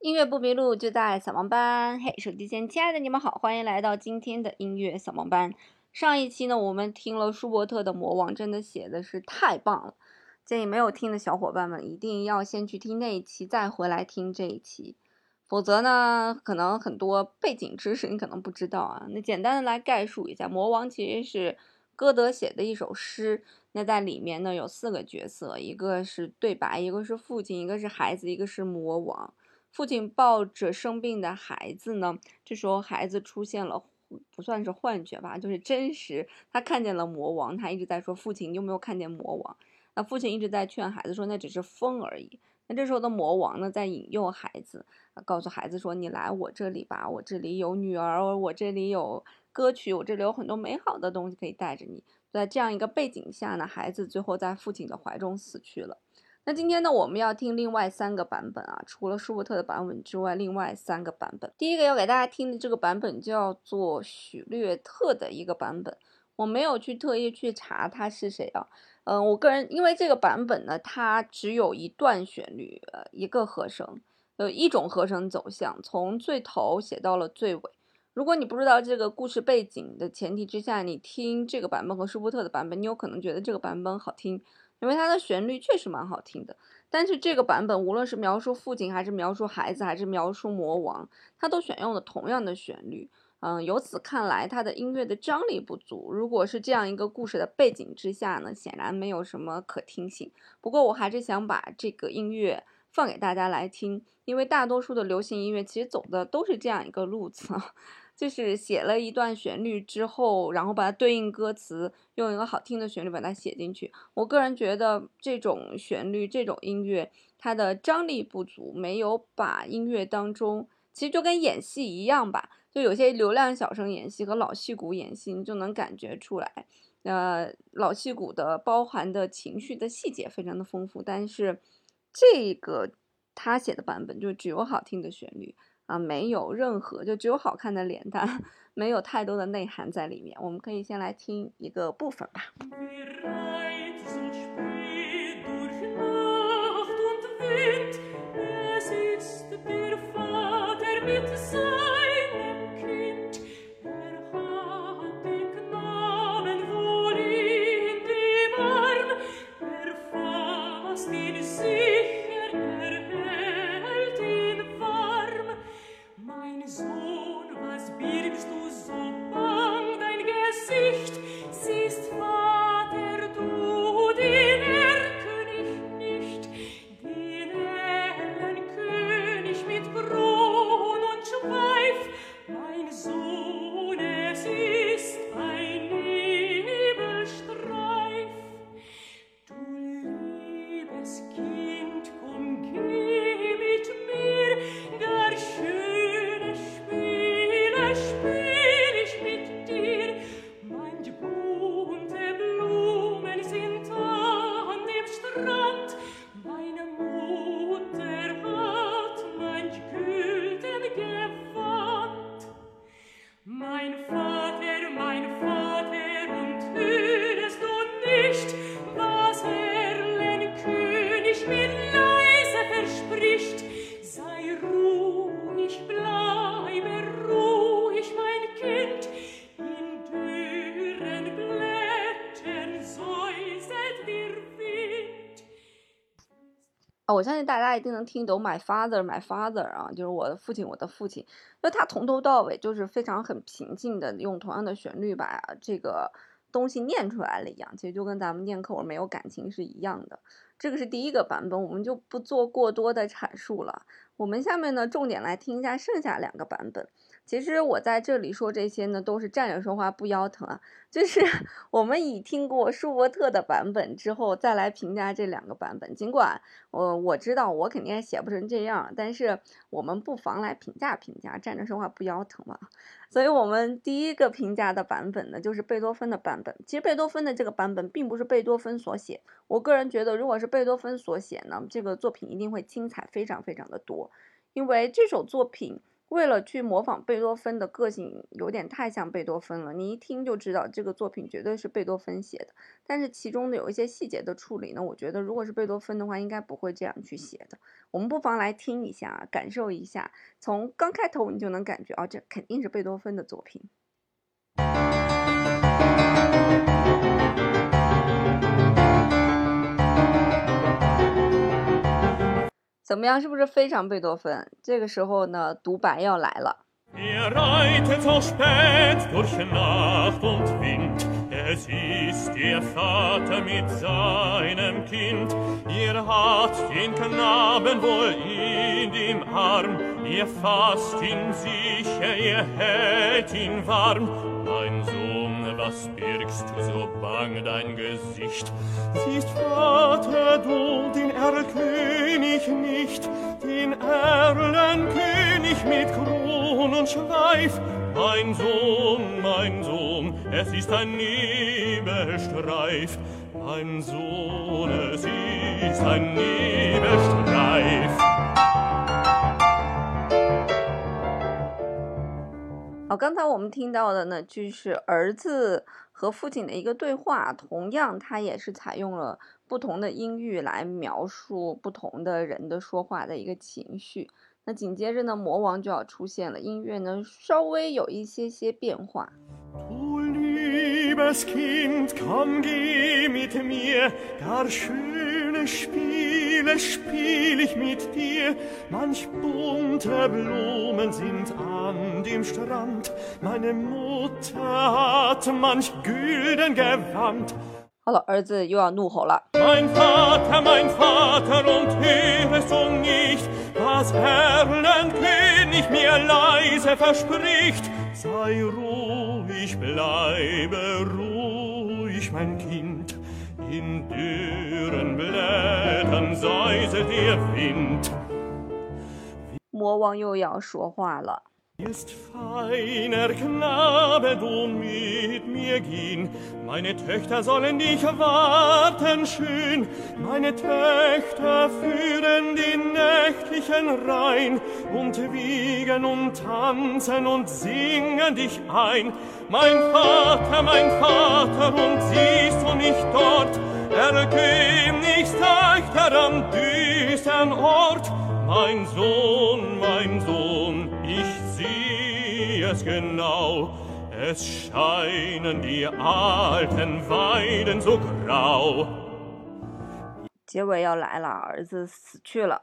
音乐不迷路，就在扫盲班。嘿，手机前亲爱的你们好，欢迎来到今天的音乐扫盲班。上一期呢，我们听了舒伯特的《魔王》，真的写的是太棒了。建议没有听的小伙伴们，一定要先去听那一期，再回来听这一期。否则呢，可能很多背景知识你可能不知道啊。那简单的来概述一下，《魔王》其实是歌德写的一首诗。那在里面呢，有四个角色，一个是对白，一个是父亲，一个是孩子，一个是魔王。父亲抱着生病的孩子呢，这时候孩子出现了，不算是幻觉吧，就是真实。他看见了魔王，他一直在说：“父亲，你有没有看见魔王？”那父亲一直在劝孩子说：“那只是风而已。”那这时候的魔王呢，在引诱孩子，告诉孩子说：“你来我这里吧，我这里有女儿，我这里有歌曲，我这里有很多美好的东西可以带着你。”在这样一个背景下呢，孩子最后在父亲的怀中死去了。那今天呢，我们要听另外三个版本啊，除了舒伯特的版本之外，另外三个版本。第一个要给大家听的这个版本叫做许略特的一个版本，我没有去特意去查他是谁啊，嗯，我个人因为这个版本呢，它只有一段旋律，呃，一个和声，呃，一种和声走向，从最头写到了最尾。如果你不知道这个故事背景的前提之下，你听这个版本和舒伯特的版本，你有可能觉得这个版本好听。因为它的旋律确实蛮好听的，但是这个版本无论是描述父亲，还是描述孩子，还是描述魔王，它都选用了同样的旋律。嗯，由此看来，它的音乐的张力不足。如果是这样一个故事的背景之下呢，显然没有什么可听性。不过，我还是想把这个音乐放给大家来听，因为大多数的流行音乐其实走的都是这样一个路子。就是写了一段旋律之后，然后把它对应歌词，用一个好听的旋律把它写进去。我个人觉得这种旋律、这种音乐，它的张力不足，没有把音乐当中，其实就跟演戏一样吧。就有些流量小生演戏和老戏骨演戏，你就能感觉出来。呃，老戏骨的包含的情绪的细节非常的丰富，但是这个他写的版本就只有好听的旋律。啊，没有任何，就只有好看的脸蛋，没有太多的内涵在里面。我们可以先来听一个部分吧。mein Vater. 我相信大家一定能听懂 My father, my father 啊，就是我的父亲，我的父亲。那他从头到尾就是非常很平静的，用同样的旋律把这个东西念出来了一样，其实就跟咱们念课文没有感情是一样的。这个是第一个版本，我们就不做过多的阐述了。我们下面呢，重点来听一下剩下两个版本。其实我在这里说这些呢，都是站着说话不腰疼啊。就是 我们已听过舒伯特的版本之后，再来评价这两个版本。尽管我我知道我肯定也写不成这样，但是我们不妨来评价评价，站着说话不腰疼嘛。所以我们第一个评价的版本呢，就是贝多芬的版本。其实贝多芬的这个版本并不是贝多芬所写，我个人觉得，如果是贝多芬所写呢，这个作品一定会精彩非常非常的多，因为这首作品。为了去模仿贝多芬的个性，有点太像贝多芬了。你一听就知道这个作品绝对是贝多芬写的。但是其中的有一些细节的处理呢，我觉得如果是贝多芬的话，应该不会这样去写的。我们不妨来听一下，感受一下。从刚开头你就能感觉，哦，这肯定是贝多芬的作品。怎么样？是不是非常贝多芬？这个时候呢，独白要来了。Was birgst du so bang dein Gesicht? Siehst Vater du den Erlkönig nicht, den Erlenkönig mit Kron und Schweif? Mein Sohn, mein Sohn, es ist ein Nebelstreif. Mein Sohn, es ist ein Nebelstreif. 刚才我们听到的呢，就是儿子和父亲的一个对话，同样，他也是采用了不同的音域来描述不同的人的说话的一个情绪。那紧接着呢，魔王就要出现了，音乐呢稍微有一些些变化。liebes Kind, komm, geh mit mir, gar schöne Spiele spiel ich mit dir. Manch bunte Blumen sind an dem Strand, meine Mutter hat manch gülden Gewand. 好了，儿子又要怒吼了。 Mein Vater, mein Vater, und hörest du nicht, was Erlenkönig mir leise verspricht? Sei ruhig, bleibe ruhig, mein Kind. In dürren Blättern säuselt der Wind. 魔王又要说话了。Ist feiner Knabe, du mit mir gehen. Meine Töchter sollen dich warten schön. Meine Töchter führen den nächtlichen Rhein und wiegen und tanzen und singen dich ein. Mein Vater, mein Vater, und siehst du nicht dort, Erkönigs Töchter am düstern Ort? Mein Sohn, mein Sohn, ich sieh es genau. Es scheinen die alten Weiden so grau. 结尾要来了，儿子死去了。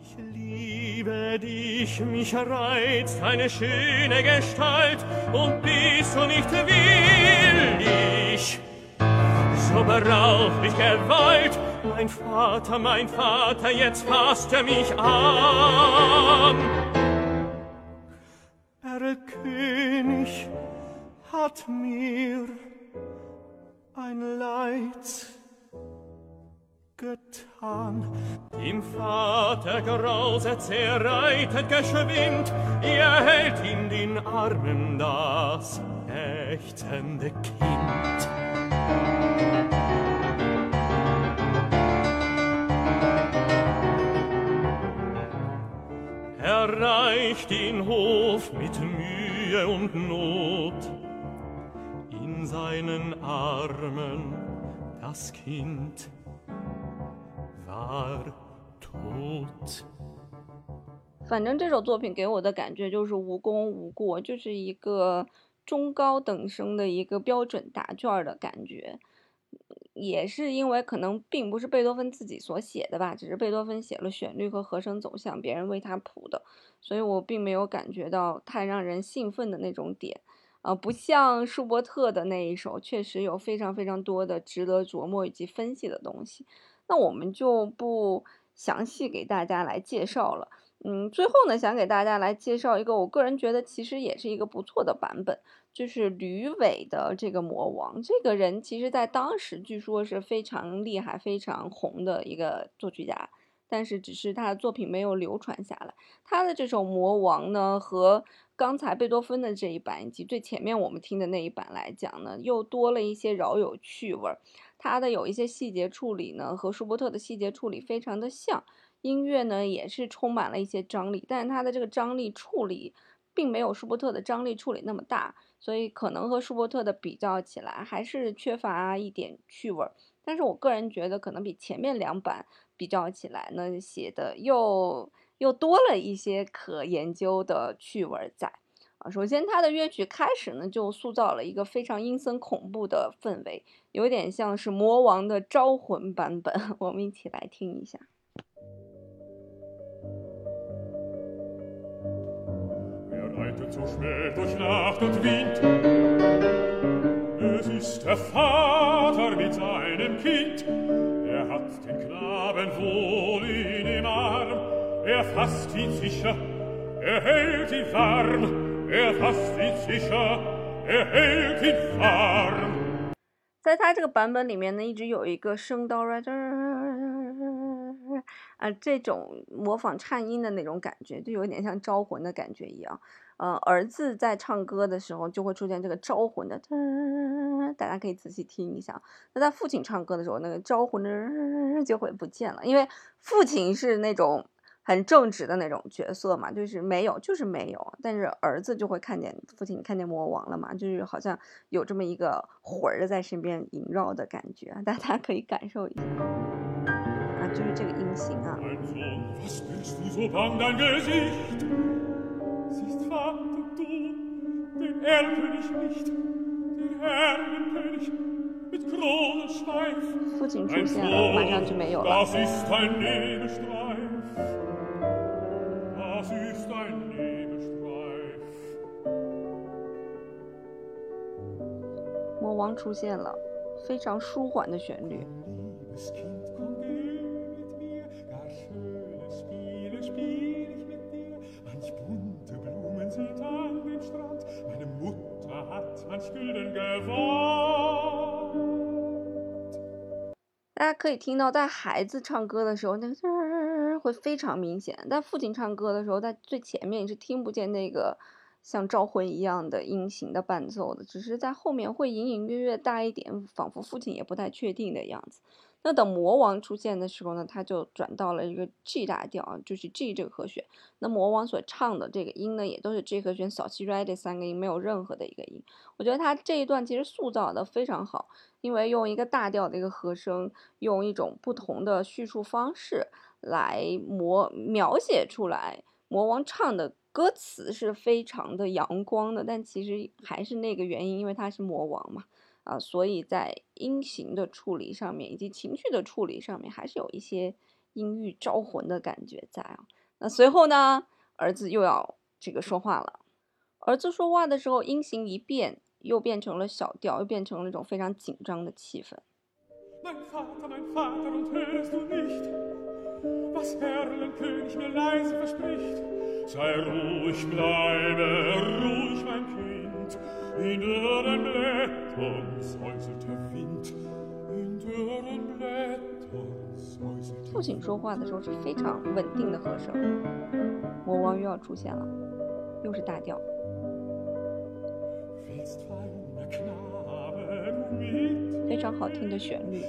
Ich liebe dich, mich reizt deine schöne Gestalt und bist du nicht willig, so brauch ich Gewalt. Mein Vater, mein Vater, jetzt fasst er mich an. Der König hat mir ein Leid getan. Dem Vater grauset, er reitet geschwind, er hält in den Armen das ächzende Kind. Erreicht den Hof mit Mühe und Not, in seinen Armen das Kind war tot. 反正这首作品给我的感觉就是无功无过，就是一个中高等生的一个标准答卷的感觉。也是因为可能并不是贝多芬自己所写的吧，只是贝多芬写了旋律和和声走向，别人为他谱的，所以我并没有感觉到太让人兴奋的那种点。呃，不像舒伯特的那一首，确实有非常非常多的值得琢磨以及分析的东西。那我们就不详细给大家来介绍了。嗯，最后呢，想给大家来介绍一个我个人觉得其实也是一个不错的版本，就是吕伟的这个魔王。这个人其实在当时据说是非常厉害、非常红的一个作曲家，但是只是他的作品没有流传下来。他的这首魔王呢，和刚才贝多芬的这一版以及最前面我们听的那一版来讲呢，又多了一些饶有趣味儿。他的有一些细节处理呢，和舒伯特的细节处理非常的像。音乐呢也是充满了一些张力，但是他的这个张力处理并没有舒伯特的张力处理那么大，所以可能和舒伯特的比较起来还是缺乏一点趣味儿。但是我个人觉得，可能比前面两版比较起来呢，写的又又多了一些可研究的趣味在。啊，首先他的乐曲开始呢就塑造了一个非常阴森恐怖的氛围，有点像是魔王的招魂版本。我们一起来听一下。Es ist der Vater mit seinem Kind. Er hat den Knaben wohl in dem Arm. Er fasst ihn sicher, er hält ihn warm. Er fasst ihn sicher, er hält ihn warm. 在他这个版本里面呢，一直有一个声道啊，这种模仿颤音的那种感觉，就有点像招魂的感觉一样。呃，儿子在唱歌的时候就会出现这个招魂的，大家可以仔细听一下。那在父亲唱歌的时候，那个招魂的就会不见了，因为父亲是那种很正直的那种角色嘛，就是没有，就是没有。但是儿子就会看见父亲看见魔王了嘛，就是好像有这么一个魂儿在身边萦绕的感觉，大家可以感受一下。啊，就是这个音型啊。父亲出现了，马上就没有了。魔王出现了，非常舒缓的旋律。大家可以听到，在孩子唱歌的时候，那个声会非常明显；在父亲唱歌的时候，在最前面是听不见那个像招魂一样的音型的伴奏的，只是在后面会隐隐约约大一点，仿佛父亲也不太确定的样子。那等魔王出现的时候呢，他就转到了一个 G 大调，就是 G 这个和弦。那魔王所唱的这个音呢，也都是 G 和弦、扫西、Re 这三个音，没有任何的一个音。我觉得他这一段其实塑造的非常好，因为用一个大调的一个和声，用一种不同的叙述方式来模描写出来，魔王唱的歌词是非常的阳光的，但其实还是那个原因，因为他是魔王嘛。啊，所以在音型的处理上面，以及情绪的处理上面，还是有一些阴郁招魂的感觉在啊。那随后呢，儿子又要这个说话了。儿子说话的时候，音型一变，又变成了小调，又变成了那种非常紧张的气氛。父亲说话的时候是非常稳定的和声，魔王又要出现了，又是大调，非常好听的旋律。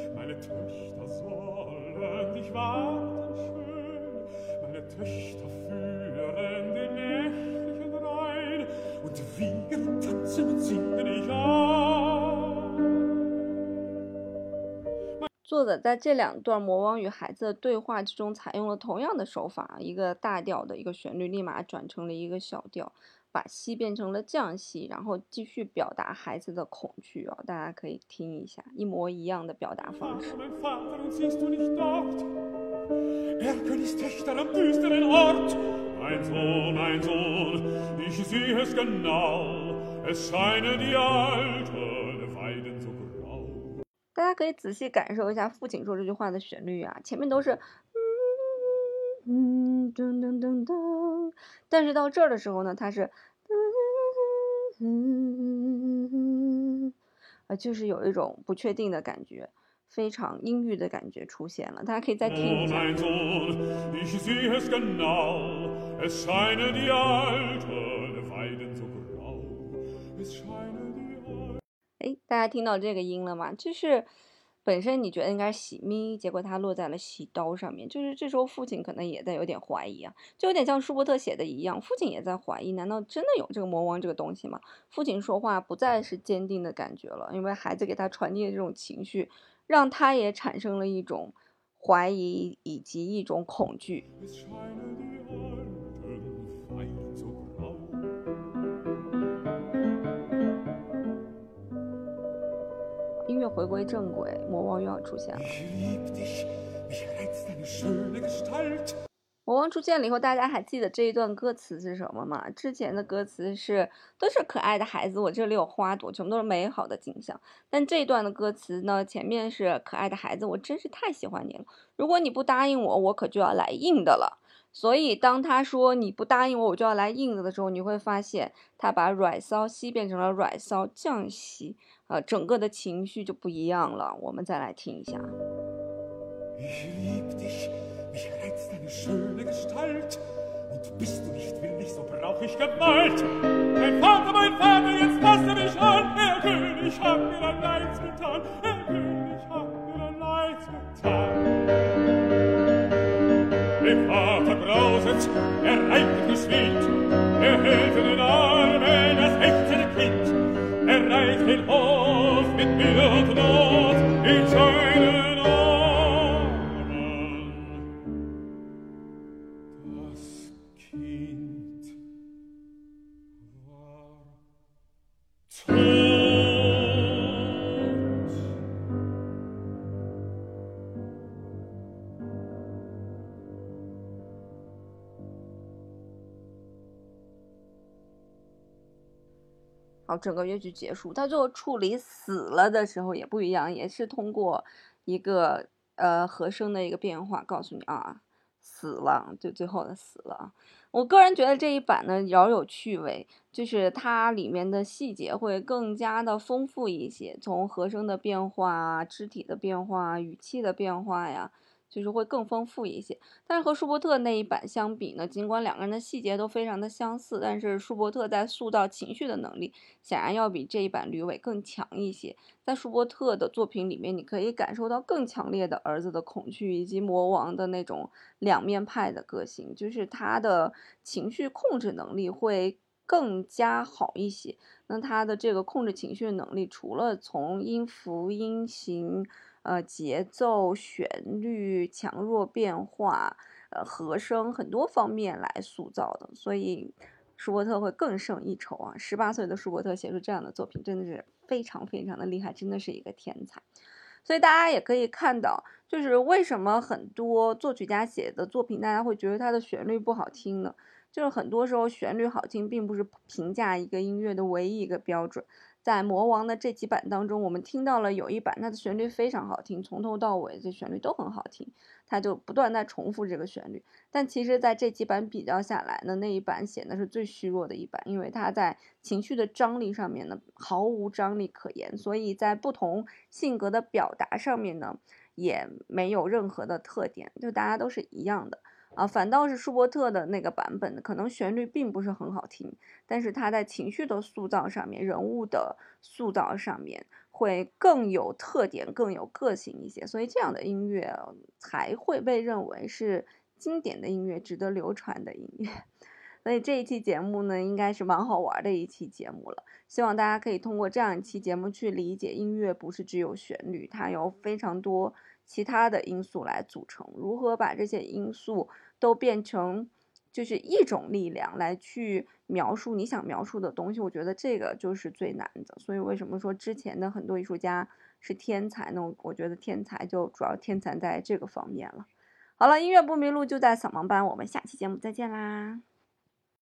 作者在这两段魔王与孩子的对话之中，采用了同样的手法，一个大调的一个旋律，立马转成了一个小调，把西变成了降西，然后继续表达孩子的恐惧哦，大家可以听一下，一模一样的表达方式。大家可以仔细感受一下父亲说这句话的旋律啊，前面都是嗯噔噔噔噔，但是到这儿的时候呢，它是嗯啊，就是有一种不确定的感觉。非常阴郁的感觉出现了，大家可以再听一下。哎，大家听到这个音了吗？这是。本身你觉得应该洗咪，结果它落在了洗刀上面，就是这时候父亲可能也在有点怀疑啊，就有点像舒伯特写的一样，父亲也在怀疑，难道真的有这个魔王这个东西吗？父亲说话不再是坚定的感觉了，因为孩子给他传递的这种情绪，让他也产生了一种怀疑以及一种恐惧。回归正轨，魔王又要出现了。魔王出现了以后，大家还记得这一段歌词是什么吗？之前的歌词是都是可爱的孩子，我这里有花朵，全部都是美好的景象。但这一段的歌词呢，前面是可爱的孩子，我真是太喜欢你了。如果你不答应我，我可就要来硬的了。所以当他说你不答应我，我就要来硬的的时候，你会发现他把软骚西变成了软骚降西。呃，整个的情绪就不一样了。我们再来听一下。Ereigniswild, erhält den Arm. 好，整个乐曲结束，他最后处理死了的时候也不一样，也是通过一个呃和声的一个变化告诉你啊，死了，就最后的死了。我个人觉得这一版呢饶有趣味，就是它里面的细节会更加的丰富一些，从和声的变化、肢体的变化、语气的变化呀。就是会更丰富一些，但是和舒伯特那一版相比呢，尽管两个人的细节都非常的相似，但是舒伯特在塑造情绪的能力显然要比这一版吕伟更强一些。在舒伯特的作品里面，你可以感受到更强烈的儿子的恐惧以及魔王的那种两面派的个性，就是他的情绪控制能力会更加好一些。那他的这个控制情绪的能力，除了从音符、音型。呃，节奏、旋律、强弱变化，呃，和声很多方面来塑造的，所以舒伯特会更胜一筹啊！十八岁的舒伯特写出这样的作品，真的是非常非常的厉害，真的是一个天才。所以大家也可以看到，就是为什么很多作曲家写的作品，大家会觉得它的旋律不好听呢？就是很多时候旋律好听，并不是评价一个音乐的唯一一个标准。在魔王的这几版当中，我们听到了有一版，它的旋律非常好听，从头到尾这旋律都很好听，它就不断在重复这个旋律。但其实，在这几版比较下来呢，那一版显得是最虚弱的一版，因为它在情绪的张力上面呢毫无张力可言，所以在不同性格的表达上面呢也没有任何的特点，就大家都是一样的。啊，反倒是舒伯特的那个版本，可能旋律并不是很好听，但是他在情绪的塑造上面、人物的塑造上面会更有特点、更有个性一些，所以这样的音乐才会被认为是经典的音乐、值得流传的音乐。所以这一期节目呢，应该是蛮好玩的一期节目了。希望大家可以通过这样一期节目去理解，音乐不是只有旋律，它有非常多。其他的因素来组成，如何把这些因素都变成就是一种力量来去描述你想描述的东西？我觉得这个就是最难的。所以为什么说之前的很多艺术家是天才呢？我觉得天才就主要天才在这个方面了。好了，音乐不迷路就在扫盲班，我们下期节目再见啦！